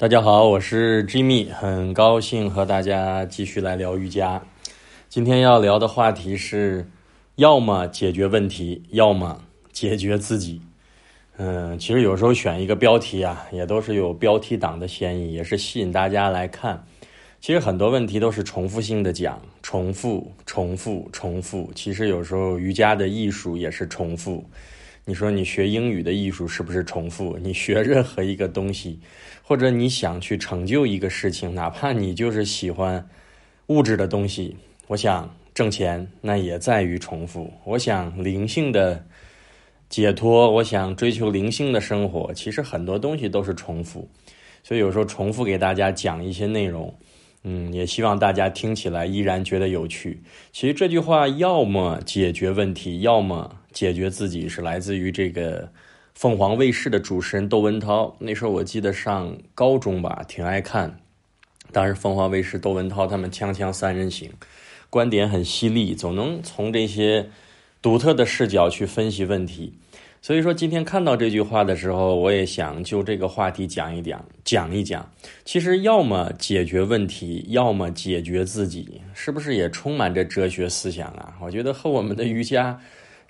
大家好，我是 Jimmy，很高兴和大家继续来聊瑜伽。今天要聊的话题是：要么解决问题，要么解决自己。嗯，其实有时候选一个标题啊，也都是有标题党的嫌疑，也是吸引大家来看。其实很多问题都是重复性的讲，重复、重复、重复。其实有时候瑜伽的艺术也是重复。你说你学英语的艺术是不是重复？你学任何一个东西，或者你想去成就一个事情，哪怕你就是喜欢物质的东西，我想挣钱，那也在于重复。我想灵性的解脱，我想追求灵性的生活，其实很多东西都是重复。所以有时候重复给大家讲一些内容。嗯，也希望大家听起来依然觉得有趣。其实这句话要么解决问题，要么解决自己，是来自于这个凤凰卫视的主持人窦文涛。那时候我记得上高中吧，挺爱看。当时凤凰卫视窦文涛他们锵锵三人行，观点很犀利，总能从这些独特的视角去分析问题。所以说，今天看到这句话的时候，我也想就这个话题讲一讲，讲一讲。其实，要么解决问题，要么解决自己，是不是也充满着哲学思想啊？我觉得和我们的瑜伽。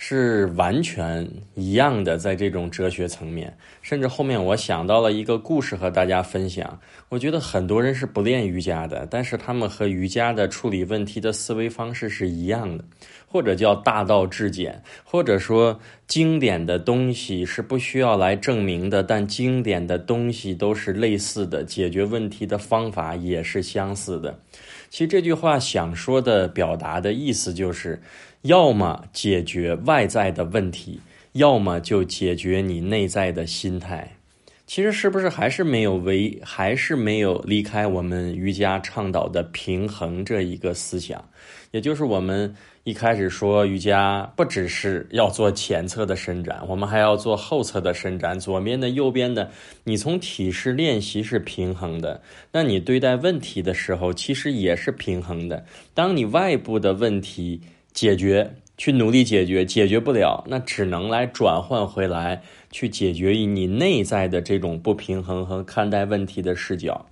是完全一样的，在这种哲学层面，甚至后面我想到了一个故事和大家分享。我觉得很多人是不练瑜伽的，但是他们和瑜伽的处理问题的思维方式是一样的，或者叫大道至简，或者说经典的东西是不需要来证明的，但经典的东西都是类似的，解决问题的方法也是相似的。其实这句话想说的、表达的意思就是。要么解决外在的问题，要么就解决你内在的心态。其实是不是还是没有为，还是没有离开我们瑜伽倡导的平衡这一个思想？也就是我们一开始说瑜伽不只是要做前侧的伸展，我们还要做后侧的伸展，左边的、右边的。你从体式练习是平衡的，那你对待问题的时候其实也是平衡的。当你外部的问题。解决，去努力解决，解决不了，那只能来转换回来，去解决你内在的这种不平衡和看待问题的视角。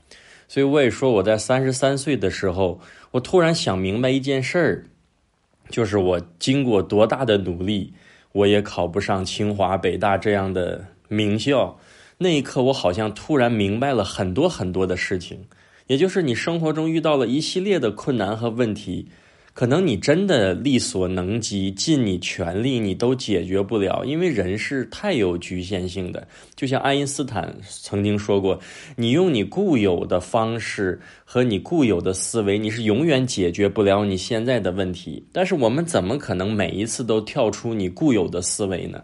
所以我也说，我在三十三岁的时候，我突然想明白一件事儿，就是我经过多大的努力，我也考不上清华、北大这样的名校。那一刻，我好像突然明白了很多很多的事情，也就是你生活中遇到了一系列的困难和问题。可能你真的力所能及，尽你全力，你都解决不了，因为人是太有局限性的。就像爱因斯坦曾经说过：“你用你固有的方式和你固有的思维，你是永远解决不了你现在的问题。”但是我们怎么可能每一次都跳出你固有的思维呢？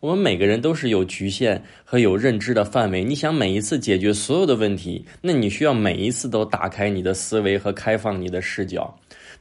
我们每个人都是有局限和有认知的范围。你想每一次解决所有的问题，那你需要每一次都打开你的思维和开放你的视角。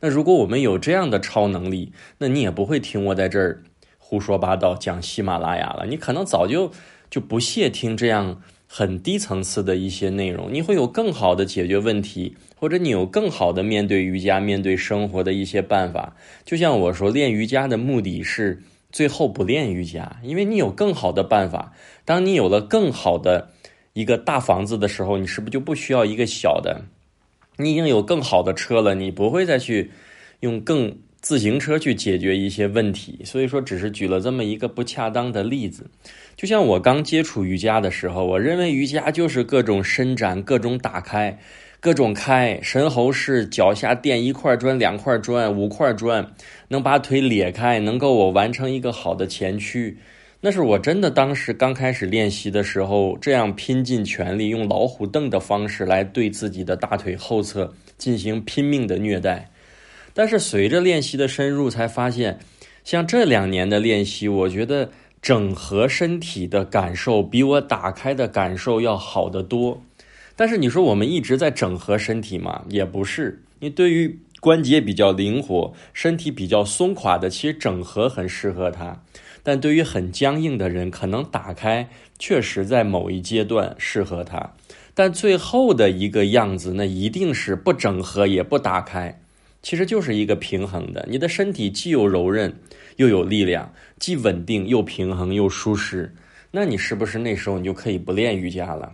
那如果我们有这样的超能力，那你也不会听我在这儿胡说八道讲喜马拉雅了。你可能早就就不屑听这样很低层次的一些内容。你会有更好的解决问题，或者你有更好的面对瑜伽、面对生活的一些办法。就像我说，练瑜伽的目的是最后不练瑜伽，因为你有更好的办法。当你有了更好的一个大房子的时候，你是不是就不需要一个小的？你已经有更好的车了，你不会再去用更自行车去解决一些问题。所以说，只是举了这么一个不恰当的例子。就像我刚接触瑜伽的时候，我认为瑜伽就是各种伸展、各种打开、各种开神猴式，脚下垫一块砖、两块砖、五块砖，能把腿裂开，能够我完成一个好的前屈。那是我真的当时刚开始练习的时候，这样拼尽全力，用老虎凳的方式来对自己的大腿后侧进行拼命的虐待。但是随着练习的深入，才发现，像这两年的练习，我觉得整合身体的感受比我打开的感受要好得多。但是你说我们一直在整合身体嘛？也不是。你对于关节比较灵活、身体比较松垮的，其实整合很适合他。但对于很僵硬的人，可能打开确实在某一阶段适合他，但最后的一个样子，那一定是不整合也不打开，其实就是一个平衡的。你的身体既有柔韧又有力量，既稳定又平衡又舒适，那你是不是那时候你就可以不练瑜伽了？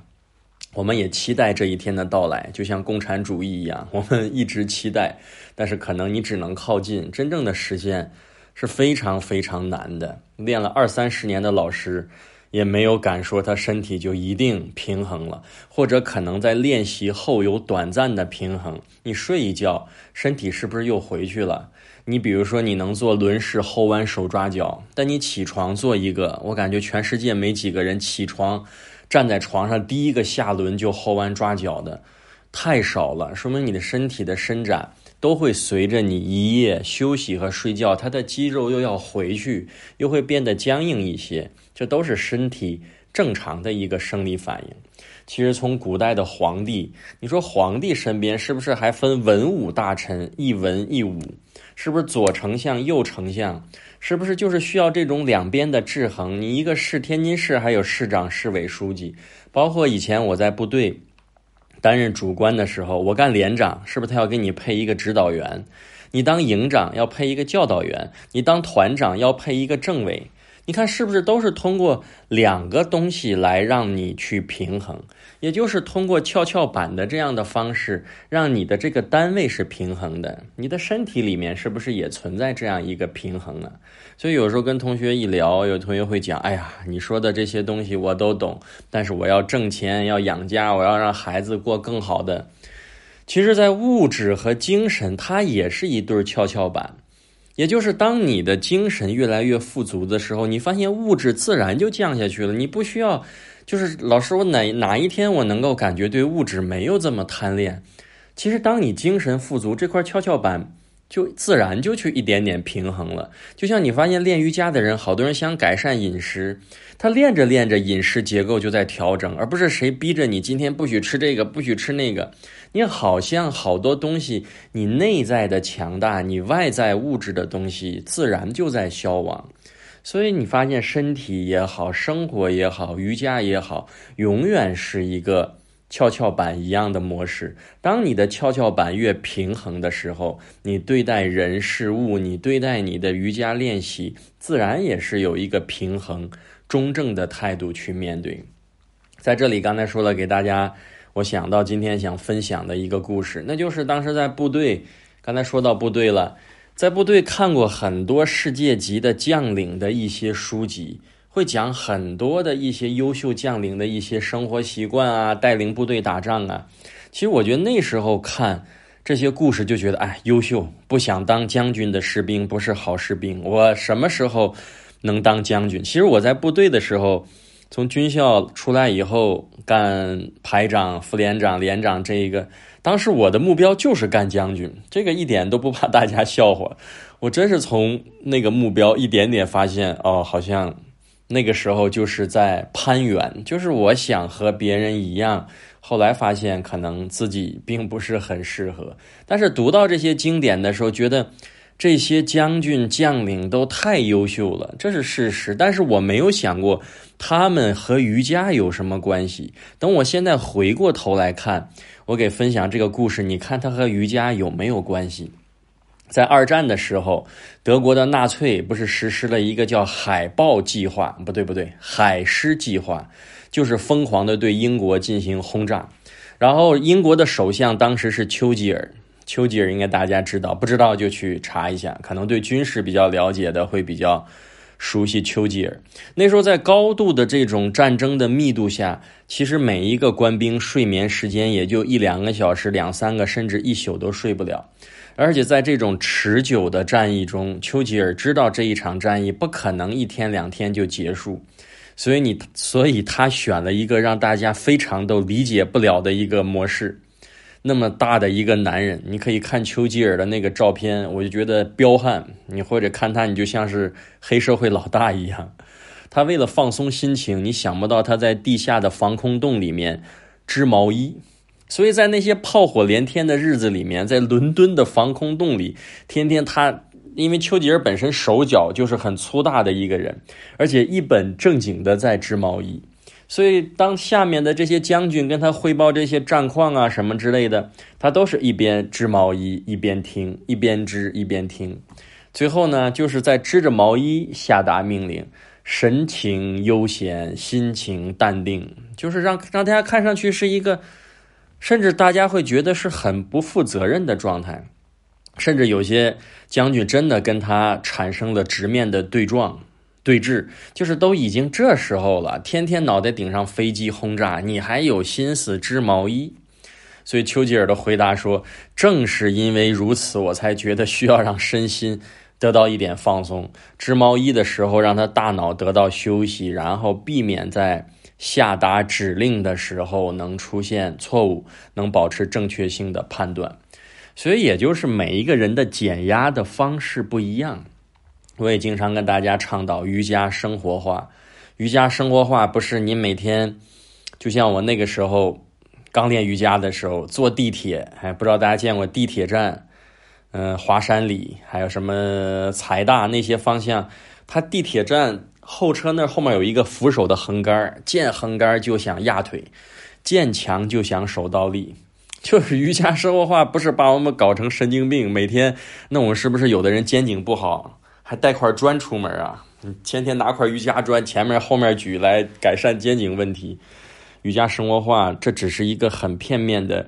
我们也期待这一天的到来，就像共产主义一样，我们一直期待，但是可能你只能靠近，真正的实现是非常非常难的。练了二三十年的老师，也没有敢说他身体就一定平衡了，或者可能在练习后有短暂的平衡。你睡一觉，身体是不是又回去了？你比如说，你能做轮式后弯手抓脚，但你起床做一个，我感觉全世界没几个人起床。站在床上，第一个下轮就后弯抓脚的太少了，说明你的身体的伸展都会随着你一夜休息和睡觉，它的肌肉又要回去，又会变得僵硬一些，这都是身体正常的一个生理反应。其实从古代的皇帝，你说皇帝身边是不是还分文武大臣，一文一武？是不是左丞相右丞相？是不是就是需要这种两边的制衡？你一个市天津市还有市长、市委书记，包括以前我在部队担任主官的时候，我干连长，是不是他要给你配一个指导员？你当营长要配一个教导员，你当团长要配一个政委。你看是不是都是通过两个东西来让你去平衡？也就是通过跷跷板的这样的方式，让你的这个单位是平衡的。你的身体里面是不是也存在这样一个平衡呢？所以有时候跟同学一聊，有同学会讲：“哎呀，你说的这些东西我都懂，但是我要挣钱，要养家，我要让孩子过更好的。”其实，在物质和精神，它也是一对跷跷板。也就是当你的精神越来越富足的时候，你发现物质自然就降下去了。你不需要，就是老师，我哪哪一天我能够感觉对物质没有这么贪恋？其实，当你精神富足，这块跷跷板。就自然就去一点点平衡了，就像你发现练瑜伽的人，好多人想改善饮食，他练着练着饮食结构就在调整，而不是谁逼着你今天不许吃这个，不许吃那个。你好像好多东西，你内在的强大，你外在物质的东西自然就在消亡。所以你发现身体也好，生活也好，瑜伽也好，永远是一个。跷跷板一样的模式，当你的跷跷板越平衡的时候，你对待人事物，你对待你的瑜伽练习，自然也是有一个平衡、中正的态度去面对。在这里，刚才说了给大家，我想到今天想分享的一个故事，那就是当时在部队，刚才说到部队了，在部队看过很多世界级的将领的一些书籍。会讲很多的一些优秀将领的一些生活习惯啊，带领部队打仗啊。其实我觉得那时候看这些故事就觉得，哎，优秀，不想当将军的士兵不是好士兵。我什么时候能当将军？其实我在部队的时候，从军校出来以后干排长、副连长、连长，这一个当时我的目标就是干将军，这个一点都不怕大家笑话。我真是从那个目标一点点发现，哦，好像。那个时候就是在攀援，就是我想和别人一样，后来发现可能自己并不是很适合。但是读到这些经典的时候，觉得这些将军将领都太优秀了，这是事实。但是我没有想过他们和瑜伽有什么关系。等我现在回过头来看，我给分享这个故事，你看他和瑜伽有没有关系？在二战的时候，德国的纳粹不是实施了一个叫“海豹计划”？不对，不对，“海狮计划”，就是疯狂的对英国进行轰炸。然后，英国的首相当时是丘吉尔。丘吉尔应该大家知道，不知道就去查一下。可能对军事比较了解的会比较熟悉丘吉尔。那时候在高度的这种战争的密度下，其实每一个官兵睡眠时间也就一两个小时、两三个，甚至一宿都睡不了。而且在这种持久的战役中，丘吉尔知道这一场战役不可能一天两天就结束，所以你，所以他选了一个让大家非常都理解不了的一个模式。那么大的一个男人，你可以看丘吉尔的那个照片，我就觉得彪悍；你或者看他，你就像是黑社会老大一样。他为了放松心情，你想不到他在地下的防空洞里面织毛衣。所以在那些炮火连天的日子里面，在伦敦的防空洞里，天天他，因为丘吉尔本身手脚就是很粗大的一个人，而且一本正经的在织毛衣。所以当下面的这些将军跟他汇报这些战况啊什么之类的，他都是一边织毛衣一边听，一边织一边听。最后呢，就是在织着毛衣下达命令。神情悠闲，心情淡定，就是让让大家看上去是一个，甚至大家会觉得是很不负责任的状态，甚至有些将军真的跟他产生了直面的对撞。对峙就是都已经这时候了，天天脑袋顶上飞机轰炸，你还有心思织毛衣？所以丘吉尔的回答说：“正是因为如此，我才觉得需要让身心得到一点放松。织毛衣的时候，让他大脑得到休息，然后避免在下达指令的时候能出现错误，能保持正确性的判断。所以，也就是每一个人的减压的方式不一样。”我也经常跟大家倡导瑜伽生活化。瑜伽生活化不是你每天，就像我那个时候刚练瑜伽的时候，坐地铁，哎，不知道大家见过地铁站，嗯，华山里还有什么财大那些方向，它地铁站后车那后面有一个扶手的横杆，见横杆就想压腿，见墙就想手倒立，就是瑜伽生活化，不是把我们搞成神经病，每天那我们是不是有的人肩颈不好？还带块砖出门啊？天天拿块瑜伽砖前面后面举来改善肩颈问题。瑜伽生活化这只是一个很片面的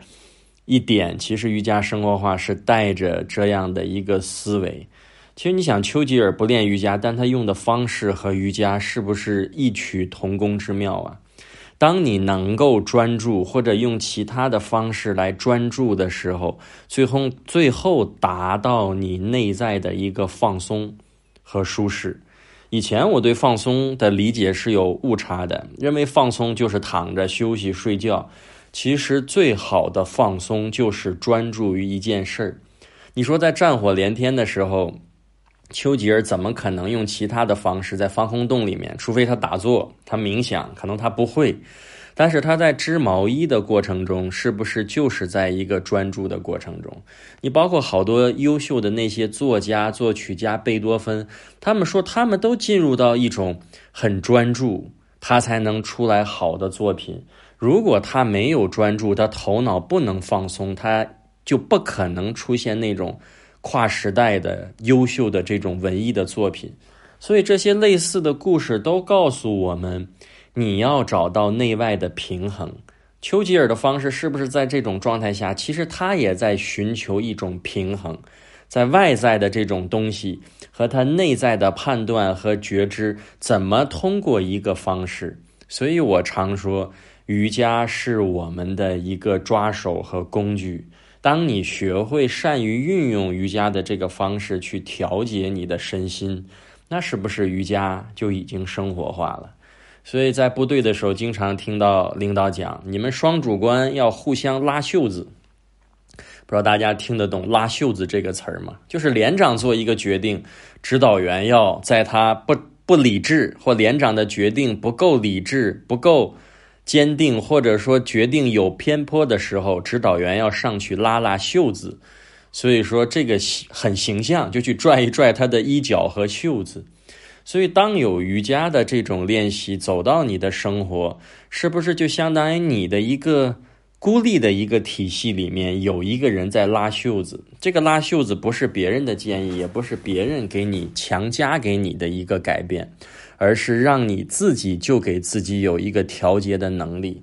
一点，其实瑜伽生活化是带着这样的一个思维。其实你想，丘吉尔不练瑜伽，但他用的方式和瑜伽是不是异曲同工之妙啊？当你能够专注，或者用其他的方式来专注的时候，最后最后达到你内在的一个放松。和舒适，以前我对放松的理解是有误差的，认为放松就是躺着休息睡觉。其实最好的放松就是专注于一件事儿。你说在战火连天的时候，丘吉尔怎么可能用其他的方式在防空洞里面？除非他打坐，他冥想，可能他不会。但是他在织毛衣的过程中，是不是就是在一个专注的过程中？你包括好多优秀的那些作家、作曲家，贝多芬，他们说他们都进入到一种很专注，他才能出来好的作品。如果他没有专注，他头脑不能放松，他就不可能出现那种跨时代的优秀的这种文艺的作品。所以这些类似的故事都告诉我们。你要找到内外的平衡。丘吉尔的方式是不是在这种状态下，其实他也在寻求一种平衡，在外在的这种东西和他内在的判断和觉知，怎么通过一个方式？所以我常说，瑜伽是我们的一个抓手和工具。当你学会善于运用瑜伽的这个方式去调节你的身心，那是不是瑜伽就已经生活化了？所以在部队的时候，经常听到领导讲：“你们双主官要互相拉袖子。”不知道大家听得懂“拉袖子”这个词儿吗？就是连长做一个决定，指导员要在他不不理智或连长的决定不够理智、不够坚定，或者说决定有偏颇的时候，指导员要上去拉拉袖子。所以说这个很形象，就去拽一拽他的衣角和袖子。所以，当有瑜伽的这种练习走到你的生活，是不是就相当于你的一个孤立的一个体系里面有一个人在拉袖子？这个拉袖子不是别人的建议，也不是别人给你强加给你的一个改变，而是让你自己就给自己有一个调节的能力。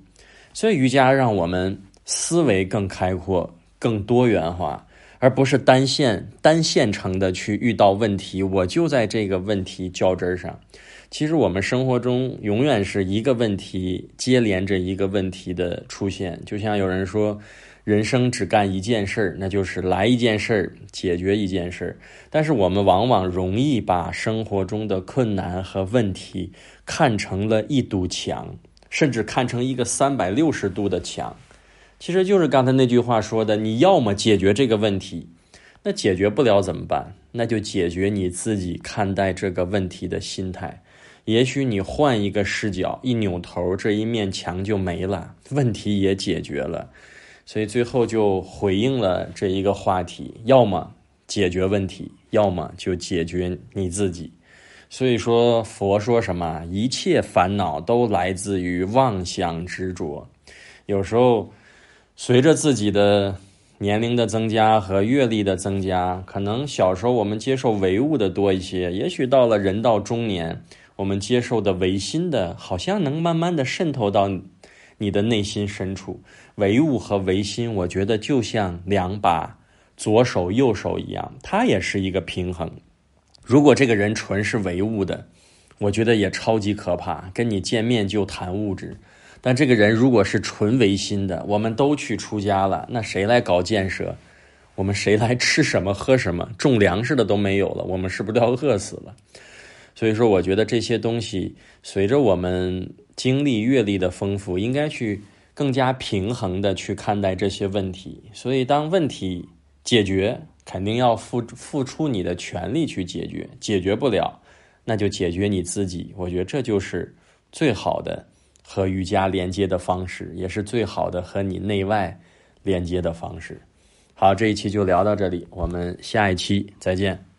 所以，瑜伽让我们思维更开阔、更多元化。而不是单线单线程的去遇到问题，我就在这个问题较真上。其实我们生活中永远是一个问题接连着一个问题的出现。就像有人说，人生只干一件事儿，那就是来一件事儿解决一件事儿。但是我们往往容易把生活中的困难和问题看成了一堵墙，甚至看成一个三百六十度的墙。其实就是刚才那句话说的，你要么解决这个问题，那解决不了怎么办？那就解决你自己看待这个问题的心态。也许你换一个视角，一扭头，这一面墙就没了，问题也解决了。所以最后就回应了这一个话题：要么解决问题，要么就解决你自己。所以说，佛说什么？一切烦恼都来自于妄想执着。有时候。随着自己的年龄的增加和阅历的增加，可能小时候我们接受唯物的多一些，也许到了人到中年，我们接受的唯心的，好像能慢慢的渗透到你的内心深处。唯物和唯心，我觉得就像两把左手右手一样，它也是一个平衡。如果这个人纯是唯物的，我觉得也超级可怕，跟你见面就谈物质。但这个人如果是纯唯心的，我们都去出家了，那谁来搞建设？我们谁来吃什么喝什么？种粮食的都没有了，我们是不是都要饿死了？所以说，我觉得这些东西随着我们经历阅历的丰富，应该去更加平衡的去看待这些问题。所以，当问题解决，肯定要付付出你的全力去解决。解决不了，那就解决你自己。我觉得这就是最好的和瑜伽连接的方式，也是最好的和你内外连接的方式。好，这一期就聊到这里，我们下一期再见。